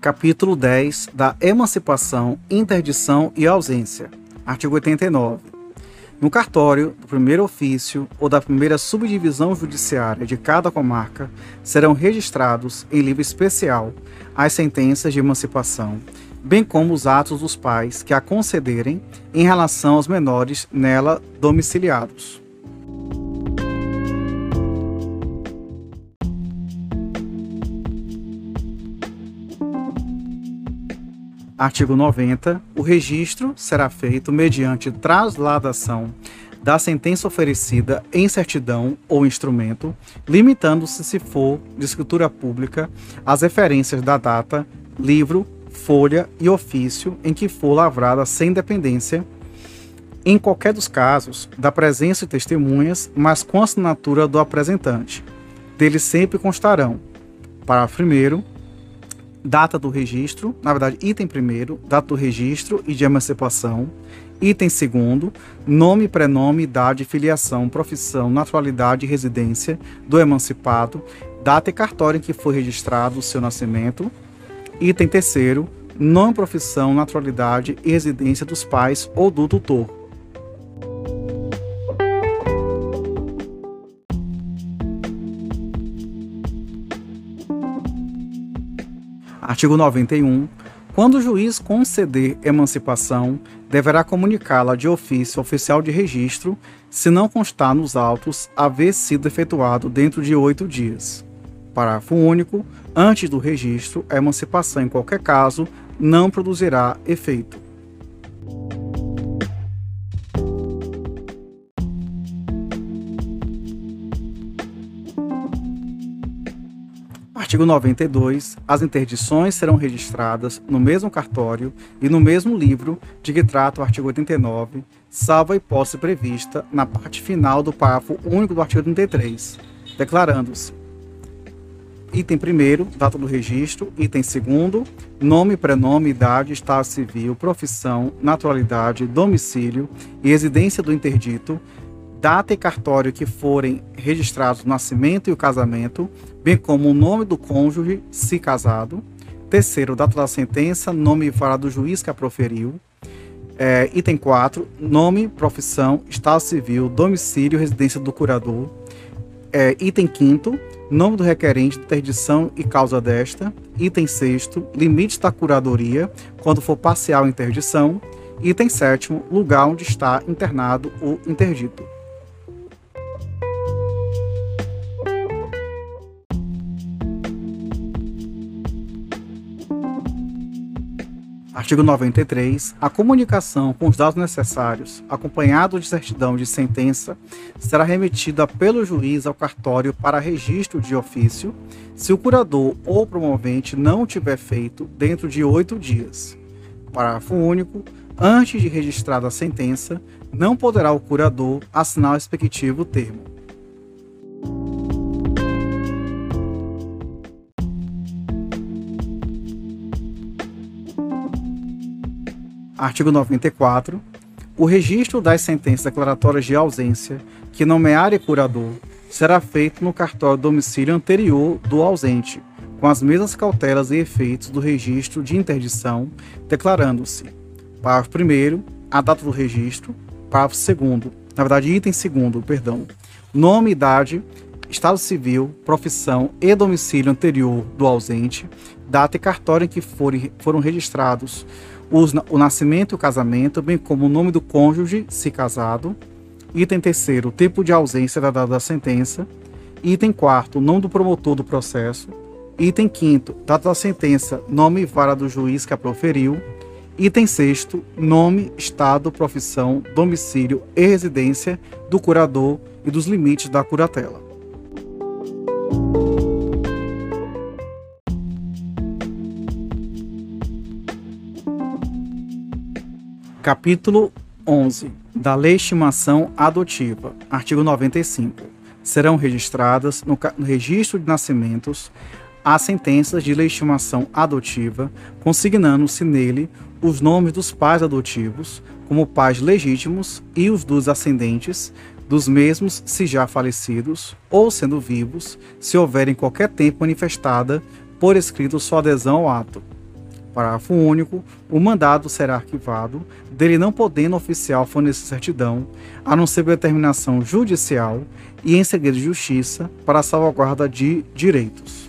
Capítulo 10 da Emancipação, Interdição e Ausência. Artigo 89. No cartório do primeiro ofício ou da primeira subdivisão judiciária de cada comarca serão registrados em livro especial as sentenças de emancipação, bem como os atos dos pais que a concederem em relação aos menores nela domiciliados. Artigo 90. O registro será feito mediante trasladação da sentença oferecida em certidão ou instrumento, limitando-se, se for de escritura pública, as referências da data, livro, folha e ofício em que for lavrada sem dependência, em qualquer dos casos, da presença de testemunhas, mas com assinatura do apresentante. Deles sempre constarão: parágrafo 1 data do registro, na verdade, item primeiro, data do registro e de emancipação. Item segundo, nome, prenome, idade, filiação, profissão, naturalidade e residência do emancipado, data e cartório em que foi registrado o seu nascimento. Item terceiro, nome, profissão, naturalidade e residência dos pais ou do tutor. Artigo 91. Quando o juiz conceder emancipação, deverá comunicá-la de ofício oficial de registro, se não constar nos autos haver sido efetuado dentro de oito dias. Parágrafo único. Antes do registro, a emancipação, em qualquer caso, não produzirá efeito. Artigo 92. As interdições serão registradas no mesmo cartório e no mesmo livro de que trata o artigo 89, salvo a hipótese prevista na parte final do parágrafo único do artigo 33, declarando-se Item 1 data do registro. Item 2 nome, prenome, idade, estado civil, profissão, naturalidade, domicílio e residência do interdito, data e cartório que forem registrados o nascimento e o casamento, bem como o nome do cônjuge, se casado. Terceiro, data da sentença, nome e vara do juiz que a proferiu. É, item 4, nome, profissão, estado civil, domicílio, residência do curador. É, item 5, nome do requerente, interdição e causa desta. Item 6, limites da curadoria, quando for parcial interdição. Item 7, lugar onde está internado o interdito. Artigo 93. A comunicação com os dados necessários, acompanhado de certidão de sentença, será remetida pelo juiz ao cartório para registro de ofício, se o curador ou promovente não tiver feito dentro de oito dias. Parágrafo único. Antes de registrada a sentença, não poderá o curador assinar o respectivo termo. Artigo 94. O registro das sentenças declaratórias de ausência que nomear curador será feito no cartório domicílio anterior do ausente, com as mesmas cautelas e efeitos do registro de interdição, declarando-se: parágrafo 1 a data do registro, parágrafo 2 na verdade, item 2 perdão, nome, idade, estado civil, profissão e domicílio anterior do ausente, data e cartório em que forem, foram registrados o nascimento e o casamento, bem como o nome do cônjuge, se casado. Item terceiro, o tempo de ausência da data da sentença. Item quarto, o nome do promotor do processo. Item quinto, data da sentença, nome e vara do juiz que a proferiu. Item sexto, nome, estado, profissão, domicílio e residência do curador e dos limites da curatela. Capítulo 11 da Legitimação Adotiva, artigo 95. Serão registradas no, no registro de nascimentos as sentenças de legitimação adotiva, consignando-se nele os nomes dos pais adotivos como pais legítimos e os dos ascendentes dos mesmos se já falecidos ou sendo vivos, se houver em qualquer tempo manifestada por escrito sua adesão ao ato. Parágrafo único. O mandado será arquivado, dele não podendo oficial fornecer certidão, a não ser determinação judicial e em segredo de justiça, para salvaguarda de direitos.